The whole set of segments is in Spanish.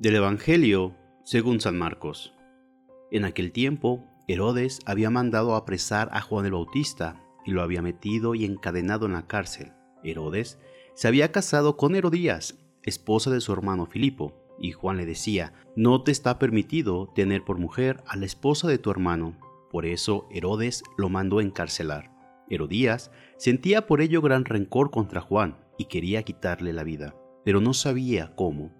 Del Evangelio según San Marcos. En aquel tiempo, Herodes había mandado apresar a Juan el Bautista y lo había metido y encadenado en la cárcel. Herodes se había casado con Herodías, esposa de su hermano Filipo, y Juan le decía, no te está permitido tener por mujer a la esposa de tu hermano. Por eso Herodes lo mandó encarcelar. Herodías sentía por ello gran rencor contra Juan y quería quitarle la vida, pero no sabía cómo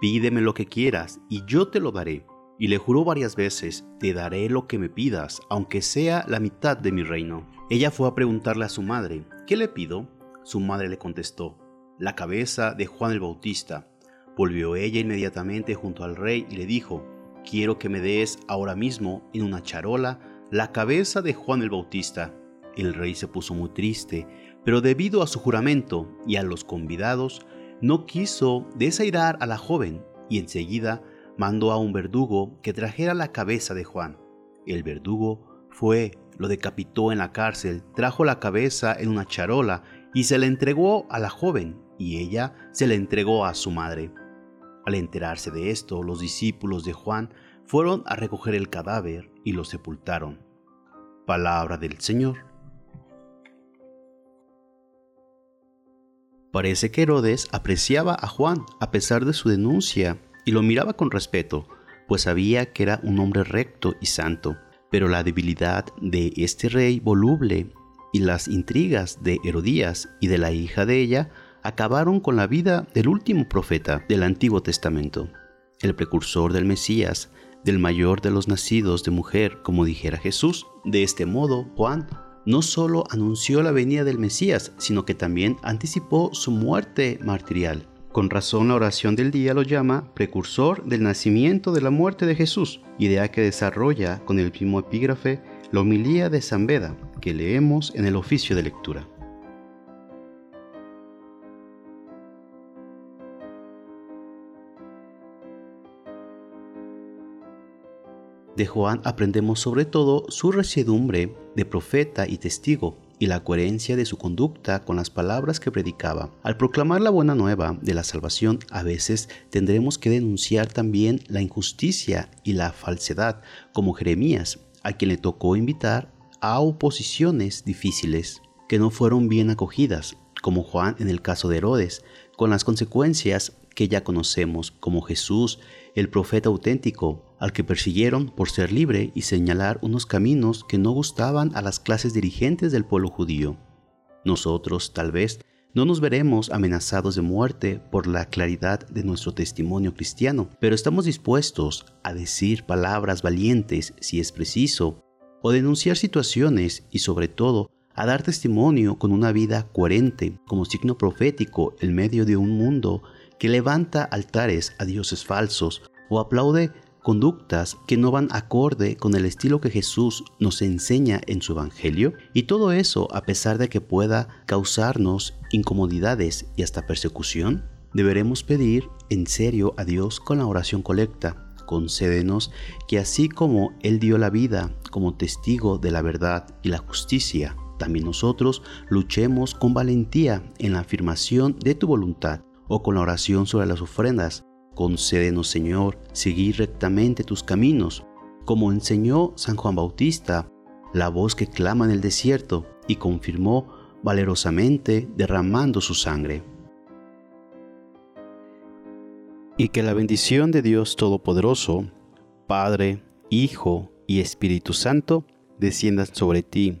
Pídeme lo que quieras y yo te lo daré. Y le juró varias veces, te daré lo que me pidas, aunque sea la mitad de mi reino. Ella fue a preguntarle a su madre, ¿qué le pido? Su madre le contestó, la cabeza de Juan el Bautista. Volvió ella inmediatamente junto al rey y le dijo, quiero que me des ahora mismo en una charola la cabeza de Juan el Bautista. El rey se puso muy triste, pero debido a su juramento y a los convidados, no quiso desairar a la joven y enseguida mandó a un verdugo que trajera la cabeza de Juan. El verdugo fue, lo decapitó en la cárcel, trajo la cabeza en una charola y se la entregó a la joven y ella se la entregó a su madre. Al enterarse de esto, los discípulos de Juan fueron a recoger el cadáver y lo sepultaron. Palabra del Señor. Parece que Herodes apreciaba a Juan a pesar de su denuncia y lo miraba con respeto, pues sabía que era un hombre recto y santo. Pero la debilidad de este rey voluble y las intrigas de Herodías y de la hija de ella acabaron con la vida del último profeta del Antiguo Testamento, el precursor del Mesías, del mayor de los nacidos de mujer, como dijera Jesús. De este modo, Juan no solo anunció la venida del Mesías, sino que también anticipó su muerte martirial. Con razón la oración del día lo llama precursor del nacimiento de la muerte de Jesús, idea que desarrolla con el mismo epígrafe la homilía de San Beda, que leemos en el oficio de lectura. De Juan aprendemos sobre todo su resiedumbre de profeta y testigo y la coherencia de su conducta con las palabras que predicaba. Al proclamar la buena nueva de la salvación, a veces tendremos que denunciar también la injusticia y la falsedad, como Jeremías, a quien le tocó invitar a oposiciones difíciles que no fueron bien acogidas, como Juan en el caso de Herodes, con las consecuencias que ya conocemos, como Jesús, el profeta auténtico, al que persiguieron por ser libre y señalar unos caminos que no gustaban a las clases dirigentes del pueblo judío. Nosotros, tal vez, no nos veremos amenazados de muerte por la claridad de nuestro testimonio cristiano, pero estamos dispuestos a decir palabras valientes si es preciso, o denunciar situaciones y sobre todo a dar testimonio con una vida coherente como signo profético en medio de un mundo que levanta altares a dioses falsos o aplaude conductas que no van acorde con el estilo que Jesús nos enseña en su Evangelio y todo eso a pesar de que pueda causarnos incomodidades y hasta persecución, deberemos pedir en serio a Dios con la oración colecta. Concédenos que así como Él dio la vida como testigo de la verdad y la justicia, también nosotros luchemos con valentía en la afirmación de tu voluntad o con la oración sobre las ofrendas Concédenos, Señor, seguir rectamente tus caminos, como enseñó San Juan Bautista, la voz que clama en el desierto y confirmó valerosamente derramando su sangre. Y que la bendición de Dios Todopoderoso, Padre, Hijo y Espíritu Santo, descienda sobre ti,